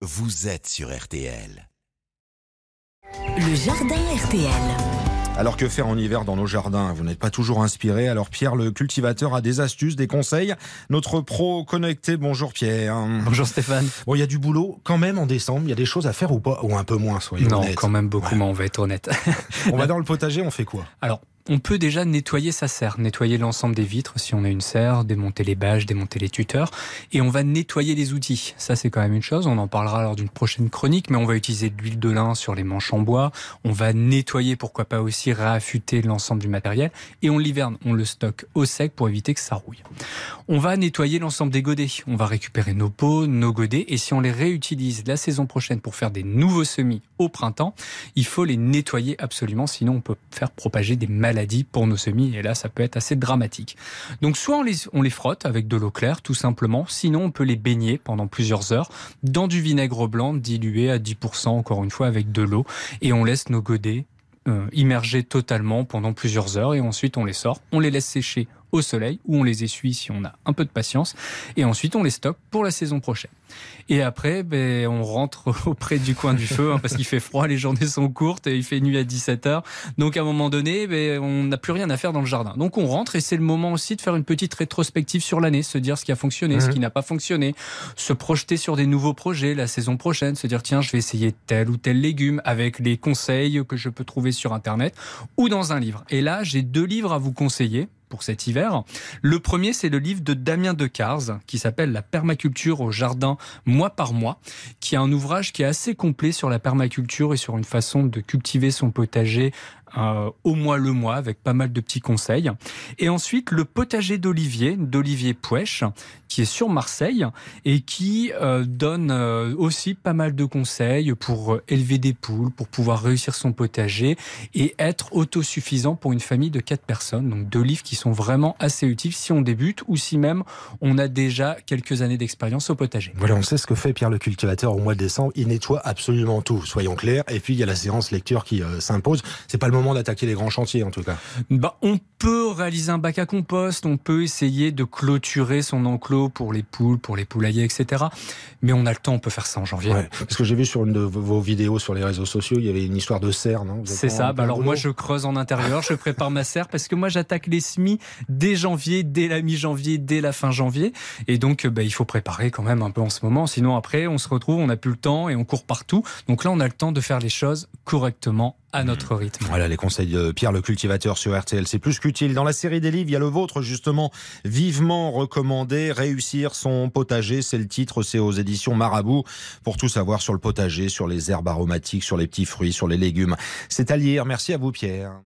vous êtes sur RTL. Le jardin RTL. Alors que faire en hiver dans nos jardins? Vous n'êtes pas toujours inspiré. Alors Pierre, le cultivateur, a des astuces, des conseils. Notre pro connecté, bonjour Pierre. Bonjour Stéphane. Bon, il y a du boulot quand même en décembre. Il y a des choses à faire ou pas? Ou un peu moins, soyez Non, honnêtes. quand même beaucoup Ouais. moins, on va être honnête. On va dans le potager, on fait quoi? Alors, on peut déjà nettoyer sa serre, nettoyer l'ensemble des vitres si on a une serre, démonter les bâches, démonter les tuteurs, et on va nettoyer les outils. Ça, c'est quand même une chose. On en parlera lors d'une prochaine chronique, mais on va utiliser de l'huile de lin sur les manches en bois. On va nettoyer, pourquoi pas aussi réaffûter l'ensemble du matériel, et on l'hiverne, on le stocke au sec pour éviter que ça rouille. On va nettoyer l'ensemble des godets. On va récupérer nos pots, nos godets, et si on les réutilise la saison prochaine pour faire des nouveaux semis au printemps, il faut les nettoyer absolument, sinon on peut faire propager des maladies pour nos semis, et là ça peut être assez dramatique. Donc soit on les, frotte avec de l'eau claire, tout simplement, sinon on peut les baigner pendant plusieurs heures dans du vinaigre blanc dilué à 10%, encore une fois, avec de l'eau, et on laisse nos godets euh, immergés totalement pendant plusieurs heures, et ensuite on les sort, on les laisse sécher au soleil, ou on les essuie si on a un peu de patience, et ensuite on les stocke pour la saison prochaine. Et après, ben, on rentre auprès du coin du feu, hein, parce qu'il fait froid, les journées sont courtes, et il fait nuit à 17h. Donc à un moment donné, ben, on n'a plus rien à faire dans le jardin. Donc on rentre, et c'est le moment aussi de faire une petite rétrospective sur l'année, se dire ce qui a fonctionné, ce Mhm. qui n'a pas fonctionné, se projeter sur des nouveaux projets la saison prochaine, se dire tiens, je vais essayer tel ou tel légume avec les conseils que je peux trouver sur Internet ou dans un livre. Et là, j'ai deux livres à vous conseiller pour cet hiver. Le premier, c'est le livre de Damien Decars qui s'appelle La permaculture au jardin mois par mois, qui est un ouvrage qui est assez complet sur la permaculture et sur une façon de cultiver son potager euh, au mois le mois avec pas mal de petits conseils. Et ensuite, le potager d'Olivier, d'Olivier Pouèche, qui est sur Marseille et qui euh, donne euh, aussi pas mal de conseils pour élever des poules, pour pouvoir réussir son potager et être autosuffisant pour une famille de quatre personnes. Donc deux livres qui sont vraiment assez utiles si on débute ou si même on a déjà quelques années d'expérience au potager. Voilà, on sait ce que fait Pierre le cultivateur au mois de décembre. Il nettoie absolument tout, soyons clairs. Et puis il y a la séance lecture qui s'impose. C'est pas le moment d'attaquer les grands chantiers en tout cas. Bah, on peut réaliser un bac à compost, on peut essayer de clôturer son enclos pour les poules, pour les poulaillers, etc. Mais on a le temps, on peut faire ça en janvier. Ouais. Parce que j'ai vu sur une de vos vidéos sur les réseaux sociaux, il y avait une histoire de serre, non? C'est ça. Bah alors moi, je creuse en intérieur, je prépare ma serre parce que moi, j'attaque les semis dès janvier, dès la mi-janvier, dès la fin janvier. Et donc, bah, il faut préparer quand même un peu en ce moment. Sinon, après, on se retrouve, on n'a plus le temps et on court partout. Donc là, on a le temps de faire les choses correctement à notre rythme. Voilà les conseils de Pierre le cultivateur sur RTL. C'est plus qu'utile. Dans la série des livres, il y a le vôtre justement, vivement recommandé. Réussir son potager, c'est le titre. C'est aux éditions Marabout. Pour tout savoir sur le potager, sur les herbes aromatiques, sur les petits fruits, sur les légumes. C'est à lire. Merci à vous Pierre.